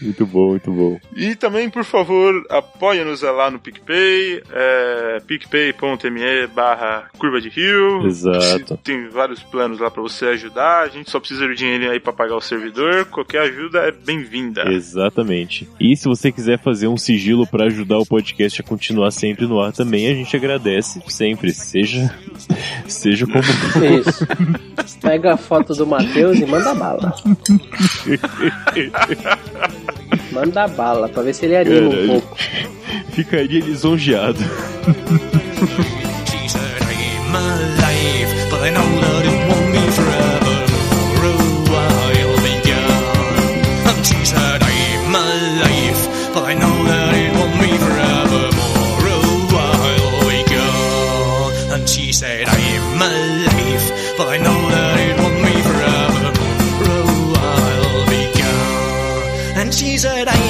Muito bom, muito bom. E também, por favor, apoia-nos lá no PicPay, é, picpay.me barra curva de rio. Exato. Tem vários planos lá pra você ajudar. A gente só precisa do dinheiro aí pra pagar o servidor. Qualquer ajuda é bem-vinda. Exatamente. E se você quiser fazer um sigilo pra ajudar o podcast a continuar sempre no ar também, a gente agradece sempre, seja seja como for. Isso. Pega a foto do Matheus e manda bala. Manda bala, pra ver se ele anima um Caralho. pouco. Ficaria lisonjeado. she's said I.